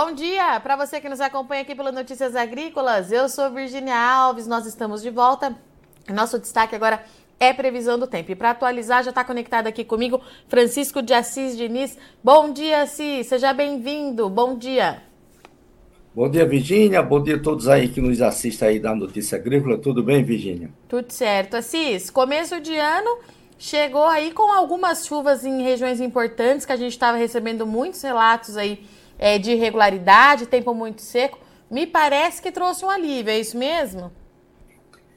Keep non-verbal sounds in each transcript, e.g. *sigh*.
Bom dia para você que nos acompanha aqui pelo Notícias Agrícolas. Eu sou Virginia Alves, nós estamos de volta. Nosso destaque agora é previsão do tempo. E para atualizar, já está conectado aqui comigo Francisco de Assis Diniz. Bom dia, Assis, seja bem-vindo. Bom dia. Bom dia, Virginia. Bom dia a todos aí que nos assistem aí da Notícia Agrícola. Tudo bem, Virginia? Tudo certo. Assis, começo de ano chegou aí com algumas chuvas em regiões importantes que a gente estava recebendo muitos relatos aí é, de irregularidade, tempo muito seco, me parece que trouxe um alívio, é isso mesmo?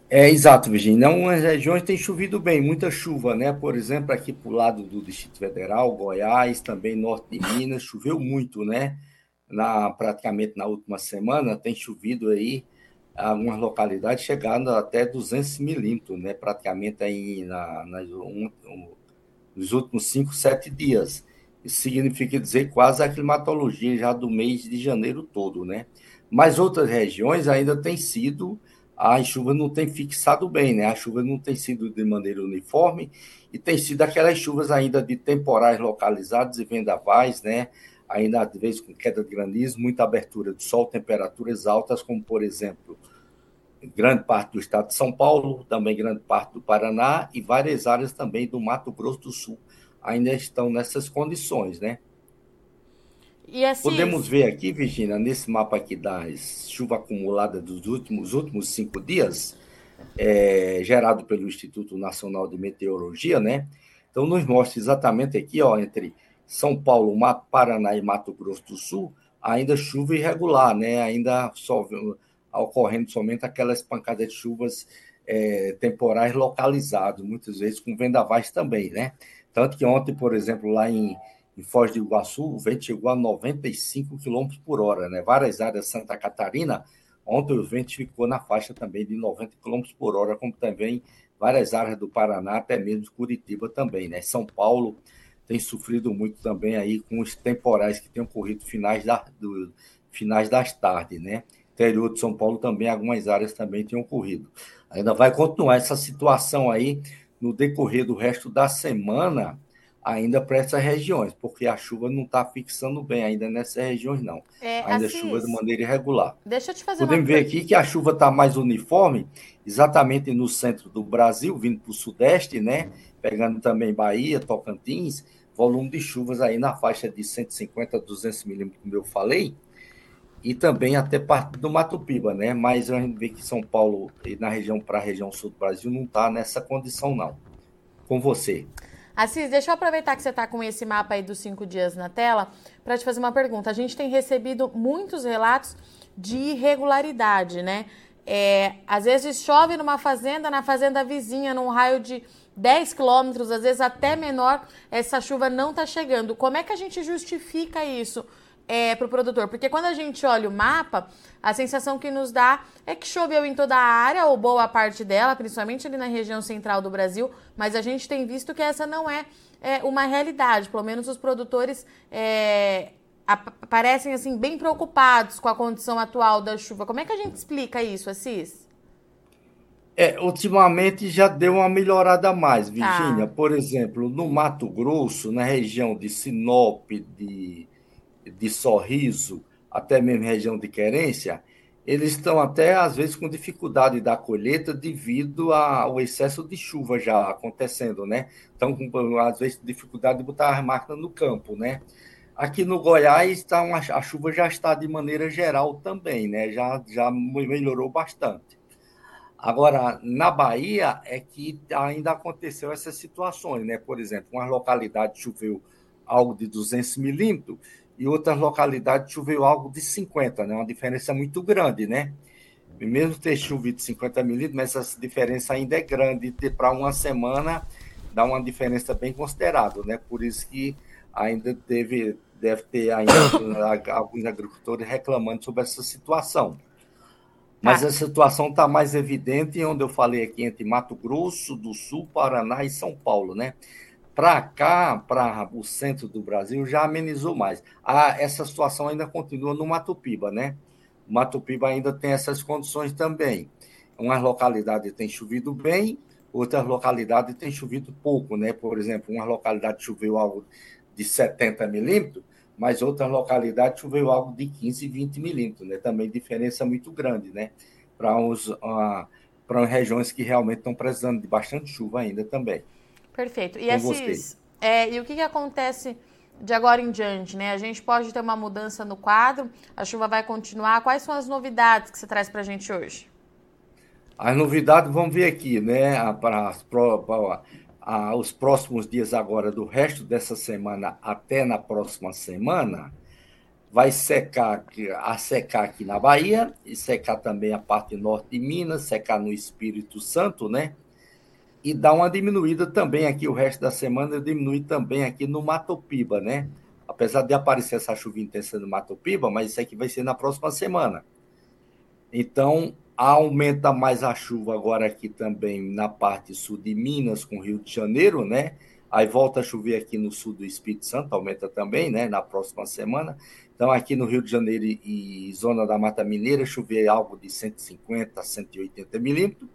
É exato, Virginia. Algumas regiões têm chovido bem, muita chuva, né? Por exemplo, aqui para o lado do Distrito Federal, Goiás, também norte de Minas, choveu muito, né? Na, praticamente na última semana tem chovido aí algumas localidades chegando até 200 milímetros, né? Praticamente aí na, um, um, nos últimos 5, 7 dias. Significa dizer quase a climatologia já do mês de janeiro todo, né? Mas outras regiões ainda têm sido, a chuva não tem fixado bem, né? A chuva não tem sido de maneira uniforme e tem sido aquelas chuvas ainda de temporais localizados e vendavais, né? Ainda às vezes com queda de granizo, muita abertura de sol, temperaturas altas, como por exemplo, grande parte do estado de São Paulo, também grande parte do Paraná e várias áreas também do Mato Grosso do Sul ainda estão nessas condições, né? Assim, Podemos ver aqui, Virginia, nesse mapa aqui das chuva acumulada dos últimos, últimos cinco dias, é, gerado pelo Instituto Nacional de Meteorologia, né? Então, nos mostra exatamente aqui, ó, entre São Paulo, Paraná e Mato Grosso do Sul, ainda chuva irregular, né? Ainda só, ocorrendo somente aquelas pancadas de chuvas é, temporais localizadas, muitas vezes com vendavais também, né? Tanto que ontem, por exemplo, lá em, em Foz do Iguaçu, o vento chegou a 95 km por hora, né? Várias áreas de Santa Catarina, ontem o vento ficou na faixa também de 90 km por hora, como também várias áreas do Paraná, até mesmo Curitiba também, né? São Paulo tem sofrido muito também aí com os temporais que têm ocorrido finais, da, do, finais das tardes, né? Interior de São Paulo também, algumas áreas também têm ocorrido. Ainda vai continuar essa situação aí no decorrer do resto da semana ainda para essas regiões, porque a chuva não está fixando bem ainda nessas regiões, não. É, ainda assim, chuva de maneira irregular. Deixa eu te fazer Podemos uma... ver aqui que a chuva está mais uniforme, exatamente no centro do Brasil, vindo para o sudeste, né? Pegando também Bahia, Tocantins, volume de chuvas aí na faixa de 150 a 200 milímetros, como eu falei, e também até parte do Mato Piba, né? Mas a gente vê que São Paulo e na região para a região sul do Brasil não está nessa condição, não. Com você. Assis, deixa eu aproveitar que você está com esse mapa aí dos cinco dias na tela para te fazer uma pergunta. A gente tem recebido muitos relatos de irregularidade, né? É, às vezes chove numa fazenda, na fazenda vizinha, num raio de 10 quilômetros, às vezes até menor, essa chuva não está chegando. Como é que a gente justifica isso? É, para o produtor. Porque quando a gente olha o mapa, a sensação que nos dá é que choveu em toda a área, ou boa parte dela, principalmente ali na região central do Brasil, mas a gente tem visto que essa não é, é uma realidade. Pelo menos os produtores é, parecem assim bem preocupados com a condição atual da chuva. Como é que a gente explica isso, Assis? É, ultimamente já deu uma melhorada mais, Virgínia. Tá. Por exemplo, no Mato Grosso, na região de Sinop, de de sorriso, até mesmo região de querência, eles estão até, às vezes, com dificuldade da colheita devido ao excesso de chuva já acontecendo, né? Estão com, às vezes, dificuldade de botar as máquinas no campo, né? Aqui no Goiás, tá uma, a chuva já está de maneira geral também, né? Já, já melhorou bastante. Agora, na Bahia é que ainda aconteceu essas situações, né? Por exemplo, uma localidade choveu algo de 200 milímetros, e outras localidades choveu algo de 50, né? Uma diferença muito grande, né? E mesmo ter chovido 50 milímetros, essa diferença ainda é grande. Para uma semana, dá uma diferença bem considerável, né? Por isso que ainda deve, deve ter ainda *coughs* alguns agricultores reclamando sobre essa situação. Mas ah. a situação está mais evidente onde eu falei aqui entre Mato Grosso do Sul, Paraná e São Paulo, né? Para cá, para o centro do Brasil, já amenizou mais. Ah, essa situação ainda continua no Mato Piba, né? O Mato Piba ainda tem essas condições também. Umas localidades têm chovido bem, outras localidades têm chovido pouco, né? Por exemplo, uma localidade choveu algo de 70 milímetros, mas outras localidades choveu algo de 15, 20 milímetros, né? Também diferença muito grande, né? Para os uh, para regiões que realmente estão precisando de bastante chuva ainda também. Perfeito. E esses, é, e o que, que acontece de agora em diante, né? A gente pode ter uma mudança no quadro, a chuva vai continuar. Quais são as novidades que você traz para a gente hoje? As novidades vamos ver aqui, né? Para, para os próximos dias agora, do resto dessa semana até na próxima semana, vai secar, a secar aqui na Bahia e secar também a parte norte de Minas, secar no Espírito Santo, né? E dá uma diminuída também aqui, o resto da semana diminui também aqui no Matopiba, né? Apesar de aparecer essa chuva intensa no Matopiba, mas isso aqui vai ser na próxima semana. Então, aumenta mais a chuva agora aqui também na parte sul de Minas, com Rio de Janeiro, né? Aí volta a chover aqui no sul do Espírito Santo, aumenta também, né? Na próxima semana. Então, aqui no Rio de Janeiro e zona da Mata Mineira, chover algo de 150 a 180 milímetros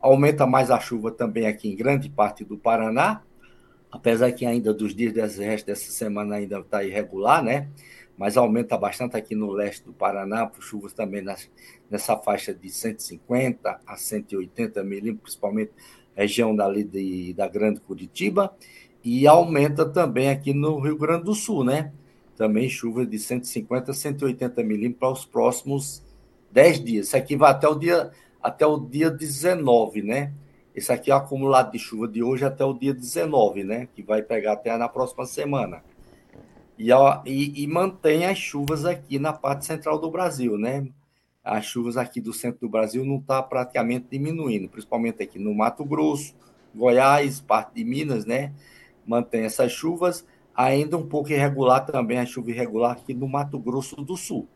Aumenta mais a chuva também aqui em grande parte do Paraná, apesar que ainda dos dias desse dessa semana ainda está irregular, né? Mas aumenta bastante aqui no leste do Paraná, por chuvas também nas, nessa faixa de 150 a 180 milímetros, principalmente região dali de, da Grande Curitiba, e aumenta também aqui no Rio Grande do Sul, né? Também chuva de 150 a 180 milímetros para os próximos 10 dias. Isso aqui vai até o dia até o dia 19, né? Esse aqui é o acumulado de chuva de hoje até o dia 19, né? Que vai pegar até na próxima semana. E, e, e mantém as chuvas aqui na parte central do Brasil, né? As chuvas aqui do centro do Brasil não está praticamente diminuindo, principalmente aqui no Mato Grosso, Goiás, parte de Minas, né? Mantém essas chuvas. Ainda um pouco irregular também a chuva irregular aqui no Mato Grosso do Sul.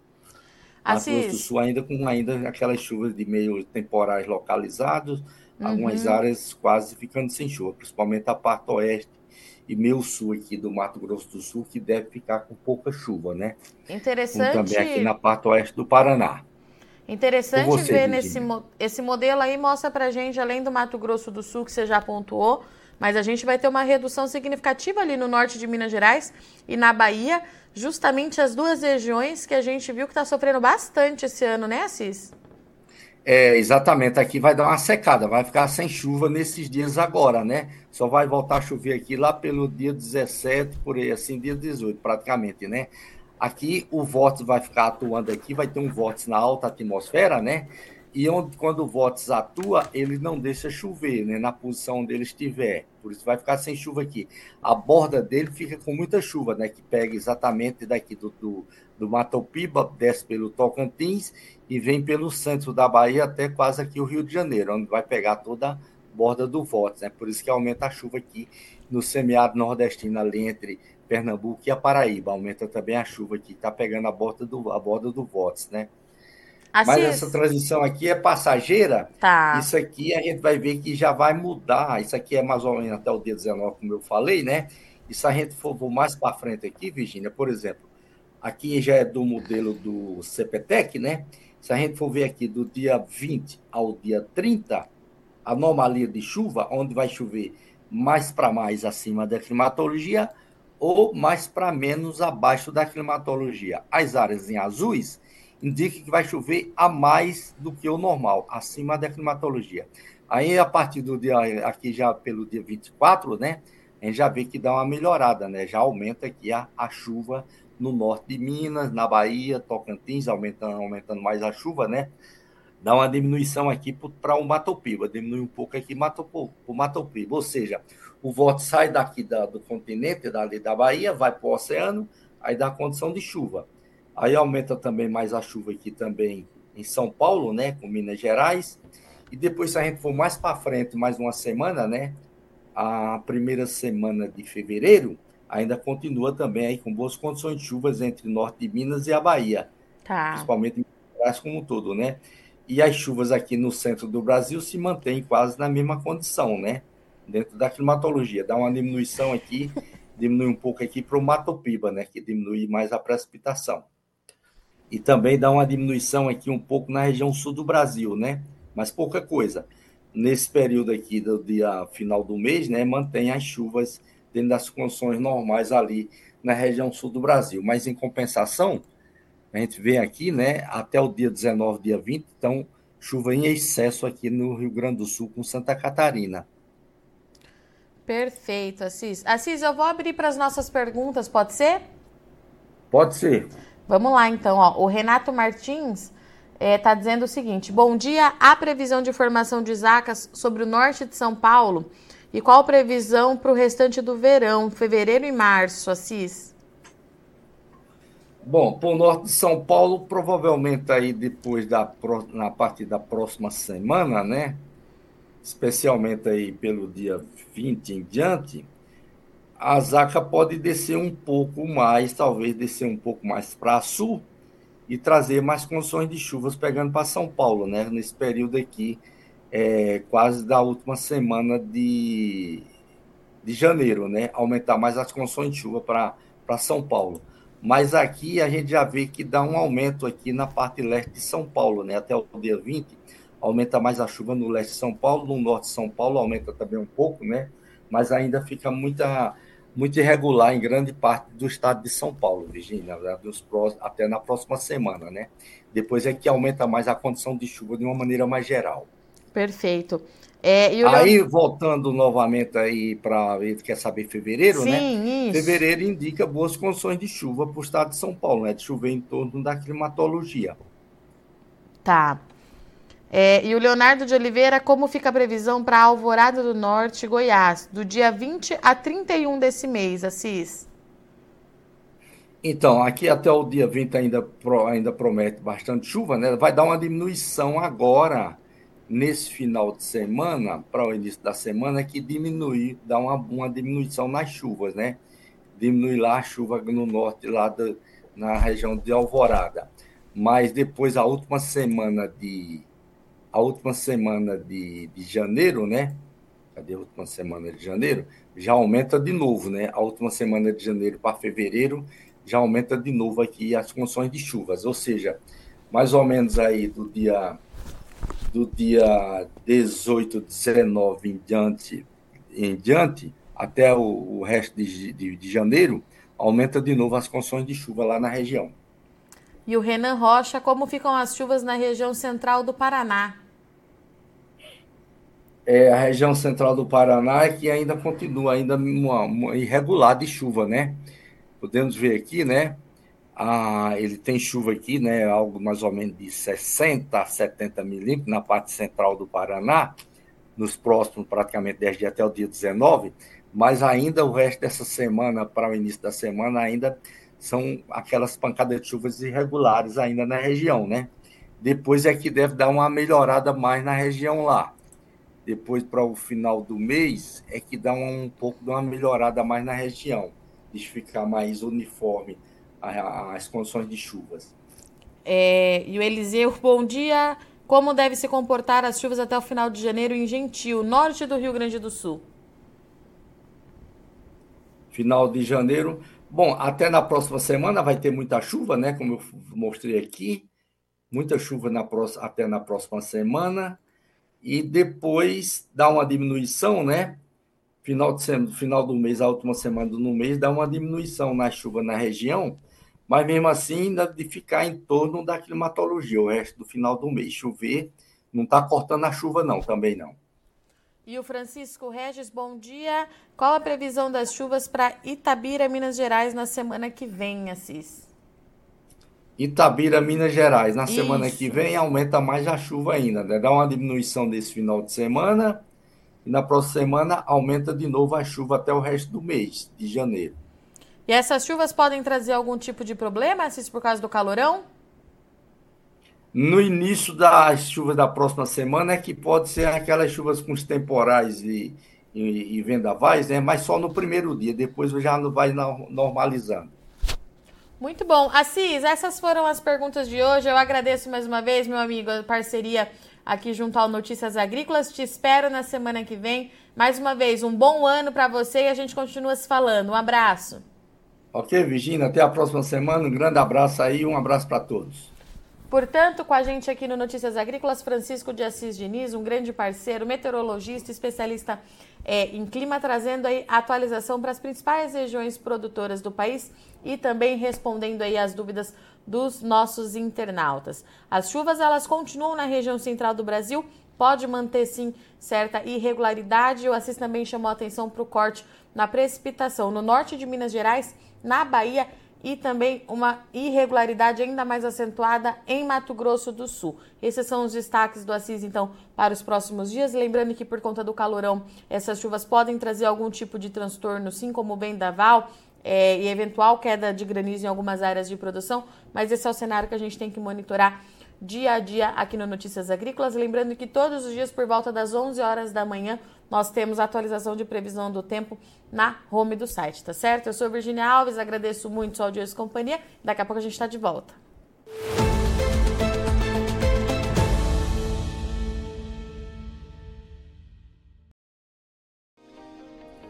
Mato Grosso do Sul ainda com ainda aquelas chuvas de meio temporais localizados, uhum. algumas áreas quase ficando sem chuva, principalmente a parte oeste e meio sul aqui do Mato Grosso do Sul, que deve ficar com pouca chuva, né? Interessante. Como também aqui na parte oeste do Paraná. Interessante você, ver nesse esse modelo aí mostra para gente, além do Mato Grosso do Sul que você já pontuou, mas a gente vai ter uma redução significativa ali no norte de Minas Gerais e na Bahia justamente as duas regiões que a gente viu que está sofrendo bastante esse ano, né, Assis? É, exatamente. Aqui vai dar uma secada, vai ficar sem chuva nesses dias agora, né? Só vai voltar a chover aqui lá pelo dia 17, por aí, assim, dia 18, praticamente, né? Aqui o vórtice vai ficar atuando aqui, vai ter um vórtice na alta atmosfera, né? E onde, quando o vórtice atua, ele não deixa chover, né? Na posição onde ele estiver. Por isso vai ficar sem chuva aqui. A borda dele fica com muita chuva, né? Que pega exatamente daqui do, do, do Matopiba, desce pelo Tocantins e vem pelo centro da Bahia até quase aqui o Rio de Janeiro, onde vai pegar toda a borda do vórtice, né? Por isso que aumenta a chuva aqui no semiárido nordestino, ali entre Pernambuco e a Paraíba. Aumenta também a chuva aqui, está pegando a borda do, a borda do vórtice, né? Assis. Mas essa transição aqui é passageira. Tá. Isso aqui a gente vai ver que já vai mudar. Isso aqui é mais ou menos até o dia 19, como eu falei, né? E se a gente for, for mais para frente aqui, Virginia, por exemplo, aqui já é do modelo do CPTEC, né? Se a gente for ver aqui do dia 20 ao dia 30, anomalia de chuva, onde vai chover mais para mais acima da climatologia ou mais para menos abaixo da climatologia. As áreas em azuis indica que vai chover a mais do que o normal, acima da climatologia. Aí, a partir do dia, aqui já pelo dia 24, né, a gente já vê que dá uma melhorada, né, já aumenta aqui a, a chuva no norte de Minas, na Bahia, Tocantins, aumentando, aumentando mais a chuva, né, dá uma diminuição aqui para o Matopiba, diminui um pouco aqui o Matopiba, ou seja, o vórtice sai daqui da, do continente, dali da Bahia, vai para o oceano, aí dá condição de chuva. Aí aumenta também mais a chuva aqui também em São Paulo, né, com Minas Gerais. E depois, se a gente for mais para frente, mais uma semana, né, a primeira semana de fevereiro, ainda continua também aí com boas condições de chuvas entre norte de Minas e a Bahia. Tá. Principalmente em Minas Gerais como um todo, né? E as chuvas aqui no centro do Brasil se mantêm quase na mesma condição, né? Dentro da climatologia. Dá uma diminuição aqui, *laughs* diminui um pouco aqui para o Matopiba, né? Que diminui mais a precipitação e também dá uma diminuição aqui um pouco na região sul do Brasil, né? Mas pouca coisa. Nesse período aqui do dia final do mês, né, mantém as chuvas dentro das condições normais ali na região sul do Brasil. Mas, em compensação, a gente vê aqui, né, até o dia 19, dia 20, então, chuva em excesso aqui no Rio Grande do Sul com Santa Catarina. Perfeito, Assis. Assis, eu vou abrir para as nossas perguntas, pode ser? Pode ser. Vamos lá, então. Ó. O Renato Martins está é, tá dizendo o seguinte: Bom dia. Há previsão de formação de zacas sobre o norte de São Paulo? E qual a previsão para o restante do verão, fevereiro e março, Assis? Bom, para o norte de São Paulo, provavelmente aí depois da na parte da próxima semana, né? Especialmente aí pelo dia 20 em diante, a Zaca pode descer um pouco mais, talvez descer um pouco mais para sul e trazer mais condições de chuvas pegando para São Paulo, né? Nesse período aqui, é, quase da última semana de, de janeiro, né? Aumentar mais as condições de chuva para São Paulo. Mas aqui a gente já vê que dá um aumento aqui na parte leste de São Paulo, né? Até o dia 20, aumenta mais a chuva no leste de São Paulo, no norte de São Paulo aumenta também um pouco, né? Mas ainda fica muita muito irregular em grande parte do estado de São Paulo, Virgínia, né, até na próxima semana, né? Depois é que aumenta mais a condição de chuva de uma maneira mais geral. Perfeito. É, aí, voltando novamente aí para ele quer saber fevereiro, né? Sim, né? Isso. Fevereiro indica boas condições de chuva para o estado de São Paulo, né? De chover em torno da climatologia. Tá. É, e o Leonardo de Oliveira, como fica a previsão para Alvorada do Norte, Goiás, do dia 20 a 31 desse mês, Assis? Então, aqui até o dia 20 ainda, ainda promete bastante chuva, né? Vai dar uma diminuição agora, nesse final de semana, para o início da semana, que diminui, dá uma, uma diminuição nas chuvas, né? Diminui lá a chuva no norte, lá da, na região de Alvorada. Mas depois, a última semana de a última semana de, de janeiro, né? Cadê a última semana de janeiro? Já aumenta de novo, né? A última semana de janeiro para fevereiro já aumenta de novo aqui as condições de chuvas, ou seja, mais ou menos aí do dia do dia 18, 19 em diante, em diante até o, o resto de, de, de janeiro, aumenta de novo as condições de chuva lá na região. E o Renan Rocha, como ficam as chuvas na região central do Paraná? É, a região central do Paraná que ainda continua ainda uma, uma irregular de chuva, né? Podemos ver aqui, né? Ah, ele tem chuva aqui, né? Algo mais ou menos de 60 a 70 milímetros na parte central do Paraná, nos próximos praticamente 10 dias até o dia 19, mas ainda o resto dessa semana, para o início da semana, ainda são aquelas pancadas de chuvas irregulares ainda na região, né? Depois é que deve dar uma melhorada mais na região lá depois para o final do mês, é que dá um, um pouco de uma melhorada mais na região, de ficar mais uniforme as condições de chuvas. É, e o Eliseu, *laughs* bom dia. Como deve se comportar as chuvas até o final de janeiro em Gentil, norte do Rio Grande do Sul? Final de janeiro. Bom, até na próxima semana vai ter muita chuva, né? Como eu mostrei aqui. Muita chuva na próxima, até na próxima semana e depois dá uma diminuição, né? Final, de semana, final do mês, a última semana do mês, dá uma diminuição na chuva na região, mas mesmo assim ainda de ficar em torno da climatologia, o resto do final do mês. Chover não está cortando a chuva, não, também não. E o Francisco Regis, bom dia. Qual a previsão das chuvas para Itabira, Minas Gerais, na semana que vem, Assis? Itabira, Minas Gerais. Na Isso. semana que vem aumenta mais a chuva ainda, né? Dá uma diminuição desse final de semana e na próxima semana aumenta de novo a chuva até o resto do mês de janeiro. E essas chuvas podem trazer algum tipo de problema, se por causa do calorão? No início das chuvas da próxima semana é que pode ser aquelas chuvas com os temporais e, e, e vendavais, né? Mas só no primeiro dia, depois já vai normalizando. Muito bom. Assis, essas foram as perguntas de hoje. Eu agradeço mais uma vez, meu amigo, a parceria aqui junto ao Notícias Agrícolas. Te espero na semana que vem. Mais uma vez, um bom ano para você e a gente continua se falando. Um abraço. Ok, Virginia. Até a próxima semana. Um grande abraço aí um abraço para todos. Portanto, com a gente aqui no Notícias Agrícolas, Francisco de Assis Diniz, um grande parceiro, meteorologista, especialista é, em clima, trazendo aí a atualização para as principais regiões produtoras do país e também respondendo aí as dúvidas dos nossos internautas. As chuvas elas continuam na região central do Brasil, pode manter sim certa irregularidade. O Assis também chamou atenção para o corte na precipitação no norte de Minas Gerais, na Bahia e também uma irregularidade ainda mais acentuada em Mato Grosso do Sul. Esses são os destaques do Assis, então, para os próximos dias. Lembrando que, por conta do calorão, essas chuvas podem trazer algum tipo de transtorno, sim, como o vendaval é, e eventual queda de granizo em algumas áreas de produção, mas esse é o cenário que a gente tem que monitorar dia a dia aqui no Notícias Agrícolas. Lembrando que todos os dias, por volta das 11 horas da manhã, nós temos a atualização de previsão do tempo na home do site, tá certo? Eu sou Virginia Alves, agradeço muito sua audiência e companhia. Daqui a pouco a gente está de volta.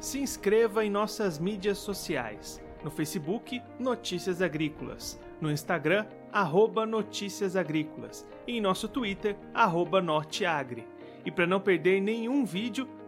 Se inscreva em nossas mídias sociais. No Facebook, Notícias Agrícolas. No Instagram, arroba Notícias Agrícolas. E em nosso Twitter, arroba Norteagri. E para não perder nenhum vídeo,